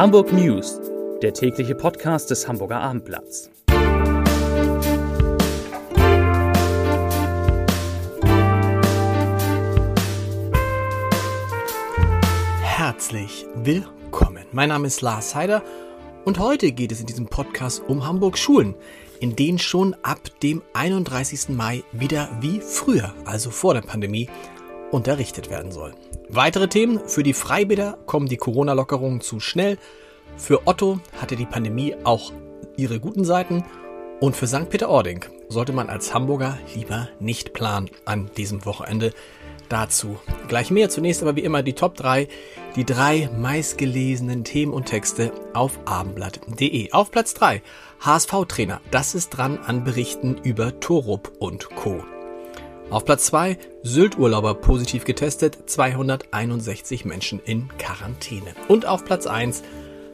Hamburg News, der tägliche Podcast des Hamburger Abendblatts. Herzlich willkommen. Mein Name ist Lars Heider und heute geht es in diesem Podcast um Hamburg Schulen, in denen schon ab dem 31. Mai wieder wie früher, also vor der Pandemie, unterrichtet werden soll. Weitere Themen. Für die Freibäder kommen die Corona-Lockerungen zu schnell. Für Otto hatte die Pandemie auch ihre guten Seiten. Und für St. Peter-Ording sollte man als Hamburger lieber nicht planen an diesem Wochenende. Dazu gleich mehr. Zunächst aber wie immer die Top 3, die drei meistgelesenen Themen und Texte auf abendblatt.de. Auf Platz 3 HSV-Trainer. Das ist dran an Berichten über Torup und Co. Auf Platz 2 Sylt-Urlauber positiv getestet, 261 Menschen in Quarantäne. Und auf Platz 1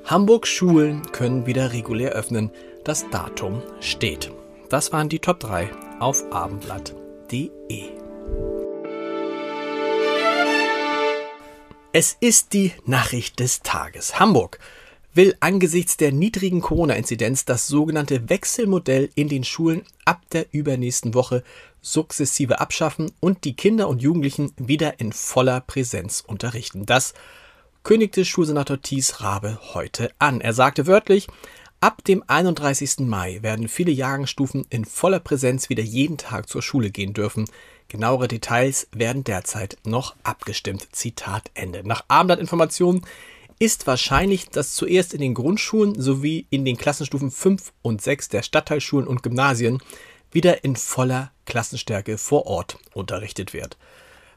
Hamburg Schulen können wieder regulär öffnen, das Datum steht. Das waren die Top 3 auf abendblatt.de. Es ist die Nachricht des Tages. Hamburg will angesichts der niedrigen Corona-Inzidenz das sogenannte Wechselmodell in den Schulen ab der übernächsten Woche sukzessive abschaffen und die Kinder und Jugendlichen wieder in voller Präsenz unterrichten. Das kündigte Schulsenator Thies Rabe heute an. Er sagte wörtlich, ab dem 31. Mai werden viele Jahrgangsstufen in voller Präsenz wieder jeden Tag zur Schule gehen dürfen. Genauere Details werden derzeit noch abgestimmt. Zitat Ende. Nach Abendblattinformationen ist wahrscheinlich, dass zuerst in den Grundschulen sowie in den Klassenstufen 5 und 6 der Stadtteilschulen und Gymnasien wieder in voller Klassenstärke vor Ort unterrichtet wird.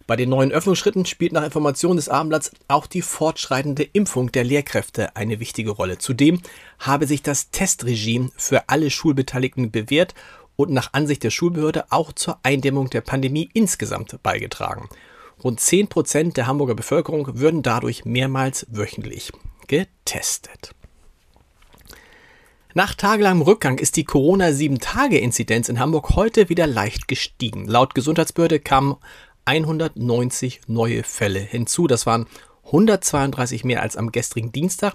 Bei den neuen Öffnungsschritten spielt nach Informationen des Abendblatts auch die fortschreitende Impfung der Lehrkräfte eine wichtige Rolle. Zudem habe sich das Testregime für alle Schulbeteiligten bewährt und nach Ansicht der Schulbehörde auch zur Eindämmung der Pandemie insgesamt beigetragen. Rund 10 Prozent der Hamburger Bevölkerung würden dadurch mehrmals wöchentlich getestet. Nach tagelangem Rückgang ist die Corona-7-Tage-Inzidenz in Hamburg heute wieder leicht gestiegen. Laut Gesundheitsbehörde kamen 190 neue Fälle hinzu. Das waren 132 mehr als am gestrigen Dienstag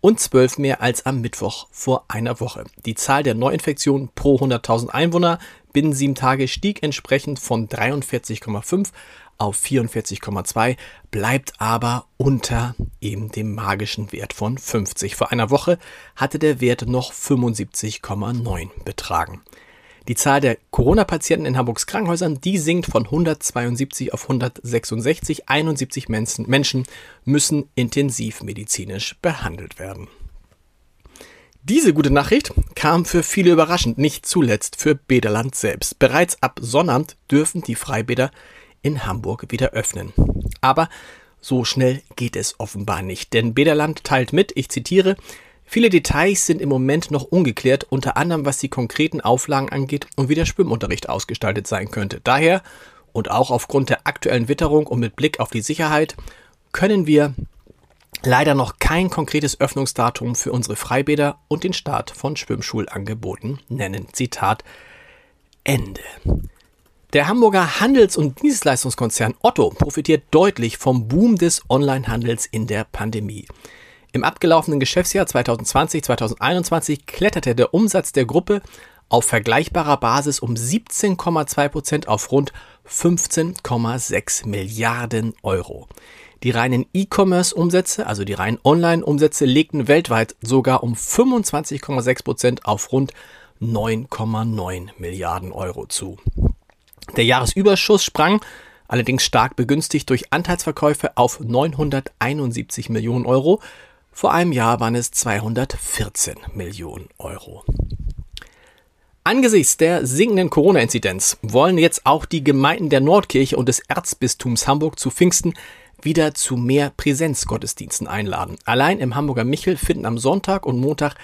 und 12 mehr als am Mittwoch vor einer Woche. Die Zahl der Neuinfektionen pro 100.000 Einwohner binnen sieben Tage stieg entsprechend von 43,5 auf 44,2, bleibt aber unter eben dem magischen Wert von 50. Vor einer Woche hatte der Wert noch 75,9 betragen. Die Zahl der Corona-Patienten in Hamburgs Krankenhäusern, die sinkt von 172 auf 166. 71 Menschen müssen intensivmedizinisch behandelt werden. Diese gute Nachricht kam für viele überraschend, nicht zuletzt für Bäderland selbst. Bereits ab Sonnabend dürfen die Freibäder in Hamburg wieder öffnen. Aber so schnell geht es offenbar nicht, denn Bederland teilt mit, ich zitiere, Viele Details sind im Moment noch ungeklärt, unter anderem was die konkreten Auflagen angeht und wie der Schwimmunterricht ausgestaltet sein könnte. Daher und auch aufgrund der aktuellen Witterung und mit Blick auf die Sicherheit können wir leider noch kein konkretes Öffnungsdatum für unsere Freibäder und den Start von Schwimmschulangeboten nennen. Zitat Ende. Der Hamburger Handels- und Dienstleistungskonzern Otto profitiert deutlich vom Boom des Onlinehandels in der Pandemie. Im abgelaufenen Geschäftsjahr 2020-2021 kletterte der Umsatz der Gruppe auf vergleichbarer Basis um 17,2 Prozent auf rund 15,6 Milliarden Euro. Die reinen E-Commerce-Umsätze, also die reinen Online-Umsätze, legten weltweit sogar um 25,6 Prozent auf rund 9,9 Milliarden Euro zu. Der Jahresüberschuss sprang allerdings stark begünstigt durch Anteilsverkäufe auf 971 Millionen Euro. Vor einem Jahr waren es 214 Millionen Euro. Angesichts der sinkenden Corona-Inzidenz wollen jetzt auch die Gemeinden der Nordkirche und des Erzbistums Hamburg zu Pfingsten wieder zu mehr Präsenzgottesdiensten einladen. Allein im Hamburger Michel finden am Sonntag und Montag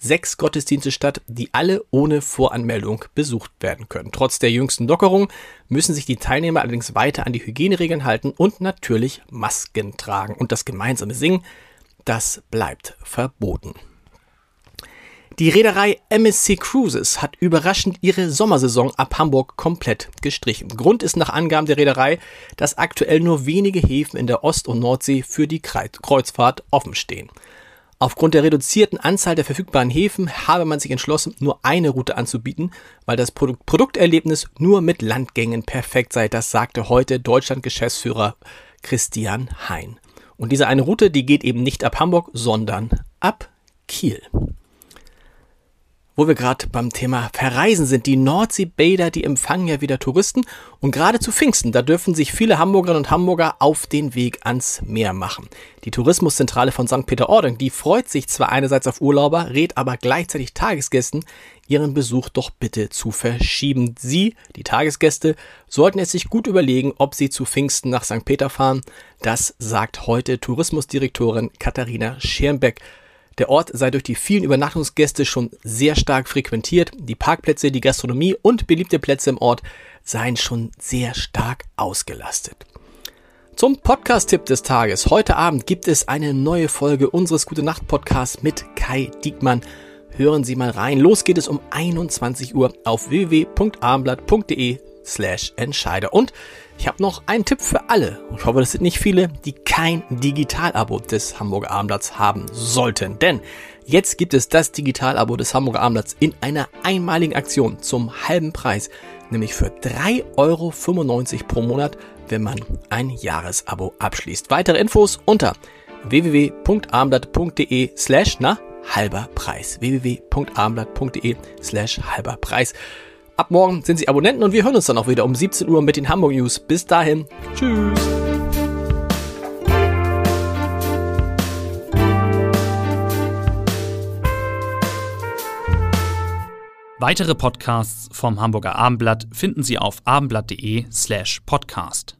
sechs Gottesdienste statt, die alle ohne Voranmeldung besucht werden können. Trotz der jüngsten Lockerung müssen sich die Teilnehmer allerdings weiter an die Hygieneregeln halten und natürlich Masken tragen. Und das gemeinsame Singen, das bleibt verboten. Die Reederei MSC Cruises hat überraschend ihre Sommersaison ab Hamburg komplett gestrichen. Grund ist nach Angaben der Reederei, dass aktuell nur wenige Häfen in der Ost- und Nordsee für die Kreuzfahrt offen stehen. Aufgrund der reduzierten Anzahl der verfügbaren Häfen habe man sich entschlossen, nur eine Route anzubieten, weil das Produkt Produkterlebnis nur mit Landgängen perfekt sei. Das sagte heute Deutschland-Geschäftsführer Christian Hein. Und diese eine Route, die geht eben nicht ab Hamburg, sondern ab Kiel. Wo wir gerade beim Thema Verreisen sind, die Nordseebäder, die empfangen ja wieder Touristen und gerade zu Pfingsten, da dürfen sich viele Hamburgerinnen und Hamburger auf den Weg ans Meer machen. Die Tourismuszentrale von St. Peter-Ording, die freut sich zwar einerseits auf Urlauber, rät aber gleichzeitig Tagesgästen, ihren Besuch doch bitte zu verschieben. Sie, die Tagesgäste, sollten es sich gut überlegen, ob sie zu Pfingsten nach St. Peter fahren. Das sagt heute Tourismusdirektorin Katharina Schermbeck. Der Ort sei durch die vielen Übernachtungsgäste schon sehr stark frequentiert. Die Parkplätze, die Gastronomie und beliebte Plätze im Ort seien schon sehr stark ausgelastet. Zum Podcast-Tipp des Tages. Heute Abend gibt es eine neue Folge unseres Gute Nacht Podcasts mit Kai Diekmann. Hören Sie mal rein. Los geht es um 21 Uhr auf www.abendblatt.de slash Entscheider. Und ich habe noch einen Tipp für alle. Ich hoffe, das sind nicht viele, die kein Digital-Abo des Hamburger Abendblatts haben sollten. Denn jetzt gibt es das Digital-Abo des Hamburger Abendblatts in einer einmaligen Aktion zum halben Preis. Nämlich für 3,95 Euro pro Monat, wenn man ein Jahresabo abschließt. Weitere Infos unter www.abendblatt.de slash na halber Preis. www.abendblatt.de slash halber Preis. Ab morgen sind Sie Abonnenten und wir hören uns dann auch wieder um 17 Uhr mit den Hamburg News. Bis dahin. Tschüss. Weitere Podcasts vom Hamburger Abendblatt finden Sie auf abendblatt.de slash podcast.